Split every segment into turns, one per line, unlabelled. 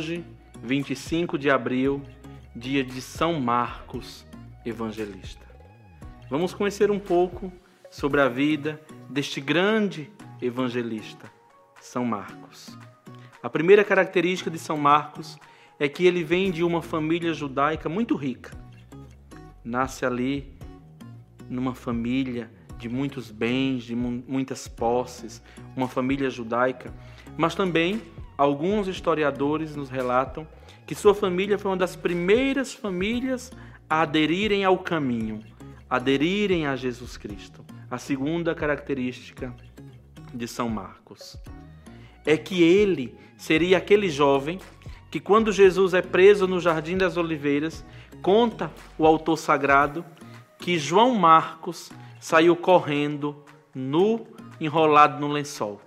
hoje, 25 de abril, dia de São Marcos Evangelista. Vamos conhecer um pouco sobre a vida deste grande evangelista, São Marcos. A primeira característica de São Marcos é que ele vem de uma família judaica muito rica. Nasce ali numa família de muitos bens, de muitas posses, uma família judaica, mas também alguns historiadores nos relatam que sua família foi uma das primeiras famílias a aderirem ao caminho, aderirem a Jesus Cristo. A segunda característica de São Marcos é que ele seria aquele jovem que, quando Jesus é preso no Jardim das Oliveiras, conta o autor sagrado que João Marcos saiu correndo nu, enrolado no lençol,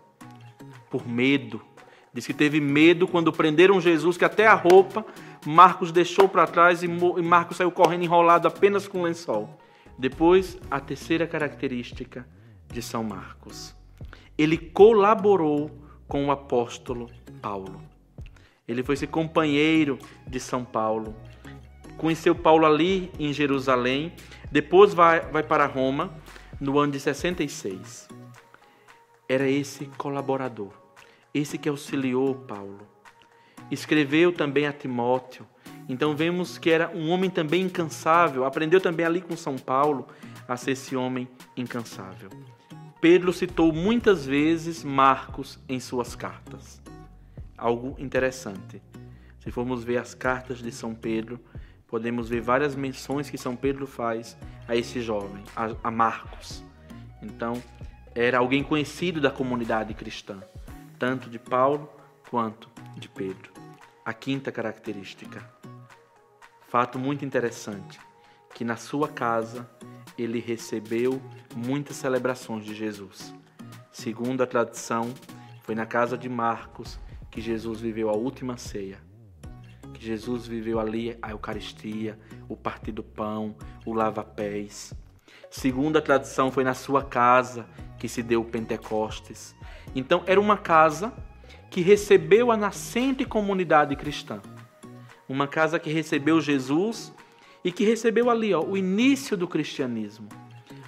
por medo. Diz que teve medo quando prenderam Jesus, que até a roupa Marcos deixou para trás e Marcos saiu correndo enrolado apenas com lençol. Depois, a terceira característica de São Marcos. Ele colaborou com o apóstolo Paulo. Ele foi esse companheiro de São Paulo. Conheceu Paulo ali em Jerusalém, depois vai, vai para Roma no ano de 66. Era esse colaborador, esse que auxiliou Paulo. Escreveu também a Timóteo. Então vemos que era um homem também incansável. Aprendeu também ali com São Paulo a ser esse homem incansável. Pedro citou muitas vezes Marcos em suas cartas. Algo interessante. Se formos ver as cartas de São Pedro, podemos ver várias menções que São Pedro faz a esse jovem, a, Marcos. Então, era alguém conhecido da comunidade cristã, tanto de Paulo quanto de Pedro. A quinta característica. Fato muito interessante, que na sua casa ele recebeu muitas celebrações de Jesus. Segundo a tradição, foi na casa de Marcos que Jesus viveu a última ceia que Jesus viveu ali a Eucaristia, o partir do pão, o lava-pés. Segundo a tradição, foi na sua casa que se deu Pentecostes. Então, era uma casa que recebeu a nascente comunidade cristã. Uma casa que recebeu Jesus e que recebeu ali ó, o início do cristianismo.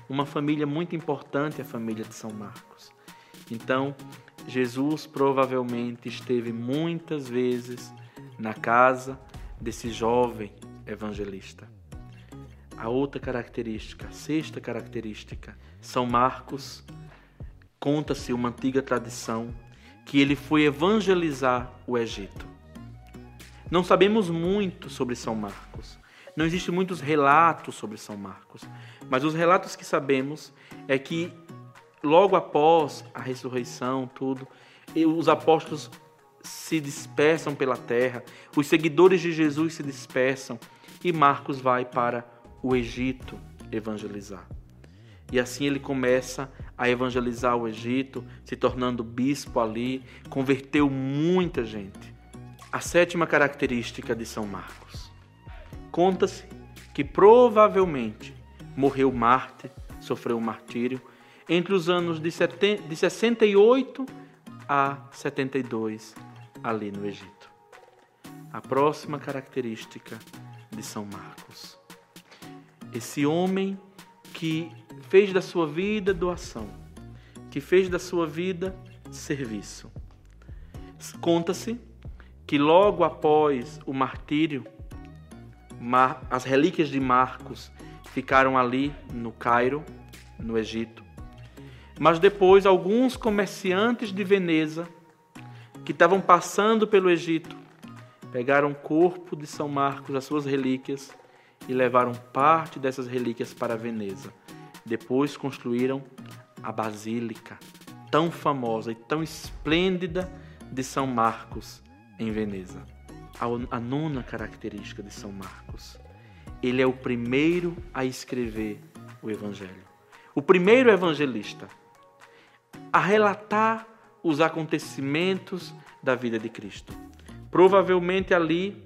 Uma família muito importante, a família de São Marcos. Então, Jesus provavelmente esteve muitas vezes na casa desse jovem evangelista. A outra característica, a sexta característica, São Marcos conta-se uma antiga tradição que ele foi evangelizar o Egito. Não sabemos muito sobre São Marcos. Não existem muitos relatos sobre São Marcos, mas os relatos que sabemos é que logo após a ressurreição, tudo, os apóstolos se dispersam pela terra, os seguidores de Jesus se dispersam e Marcos vai para o Egito evangelizar. E assim ele começa a evangelizar o Egito, se tornando bispo ali, converteu muita gente. A sétima característica de São Marcos. Conta-se que provavelmente morreu mártir, sofreu um martírio, entre os anos de 68 a 72 ali no Egito. A próxima característica de São Marcos. Esse homem que fez da sua vida doação, que fez da sua vida serviço. Conta-se que logo após o martírio, as relíquias de Marcos ficaram ali no Cairo, no Egito. Mas depois alguns comerciantes de Veneza que estavam passando pelo Egito pegaram o corpo de São Marcos, as suas relíquias, e levaram parte dessas relíquias para Veneza. Depois construíram a basílica tão famosa e tão esplêndida de São Marcos em Veneza. A nona característica de São Marcos. Ele é o primeiro a escrever o Evangelho. O primeiro evangelista a relatar os acontecimentos da vida de Cristo. Provavelmente ali,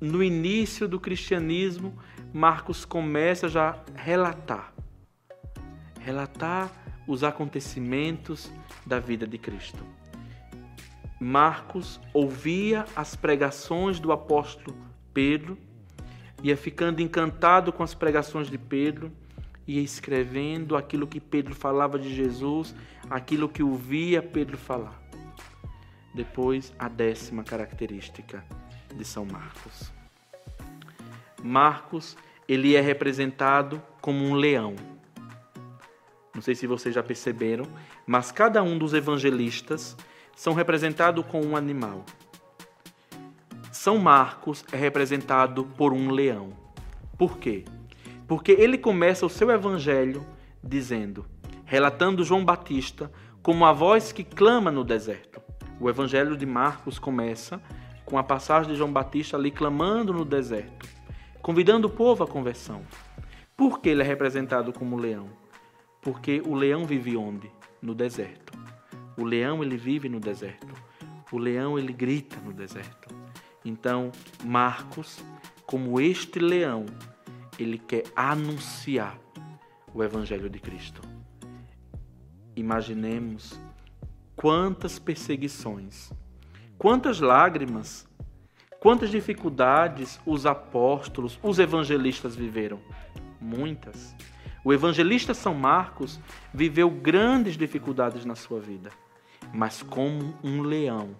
no início do cristianismo, Marcos começa já a relatar, relatar os acontecimentos da vida de Cristo. Marcos ouvia as pregações do apóstolo Pedro, ia ficando encantado com as pregações de Pedro, ia escrevendo aquilo que Pedro falava de Jesus, aquilo que ouvia Pedro falar. Depois, a décima característica de São Marcos. Marcos, ele é representado como um leão. Não sei se vocês já perceberam, mas cada um dos evangelistas são representados com um animal. São Marcos é representado por um leão. Por quê? Porque ele começa o seu evangelho dizendo, relatando João Batista como a voz que clama no deserto. O evangelho de Marcos começa com a passagem de João Batista ali clamando no deserto, convidando o povo à conversão. Por que ele é representado como leão? Porque o leão vive onde? No deserto. O leão ele vive no deserto. O leão ele grita no deserto. Então, Marcos, como este leão, ele quer anunciar o evangelho de Cristo. Imaginemos quantas perseguições, quantas lágrimas, quantas dificuldades os apóstolos, os evangelistas viveram. Muitas. O evangelista São Marcos viveu grandes dificuldades na sua vida mas como um leão,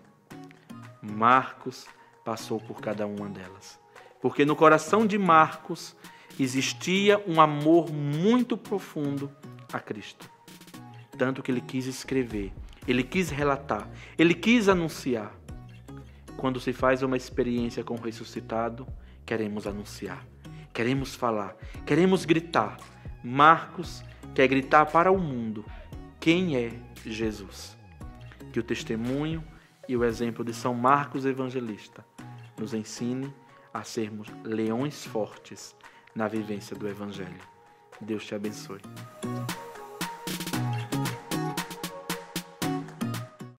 Marcos passou por cada uma delas. Porque no coração de Marcos existia um amor muito profundo a Cristo. Tanto que ele quis escrever, ele quis relatar, ele quis anunciar. Quando se faz uma experiência com o ressuscitado, queremos anunciar, queremos falar, queremos gritar. Marcos quer gritar para o mundo quem é Jesus que o testemunho e o exemplo de São Marcos Evangelista nos ensine a sermos leões fortes na vivência do Evangelho. Deus te abençoe.